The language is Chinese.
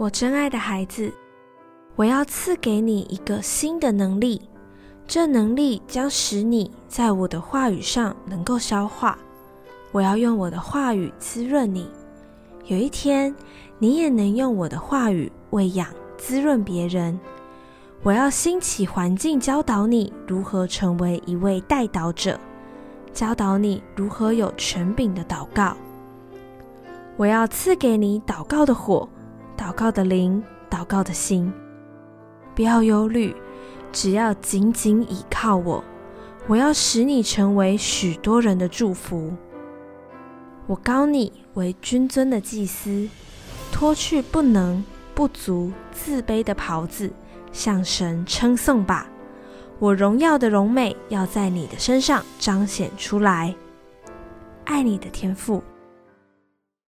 我真爱的孩子，我要赐给你一个新的能力，这能力将使你在我的话语上能够消化。我要用我的话语滋润你，有一天你也能用我的话语喂养、滋润别人。我要兴起环境教导你如何成为一位代祷者，教导你如何有权柄的祷告。我要赐给你祷告的火。祷告的灵，祷告的心，不要忧虑，只要紧紧倚靠我。我要使你成为许多人的祝福。我高你为君尊的祭司，脱去不能、不足、自卑的袍子，向神称颂吧。我荣耀的荣美要在你的身上彰显出来。爱你的天赋。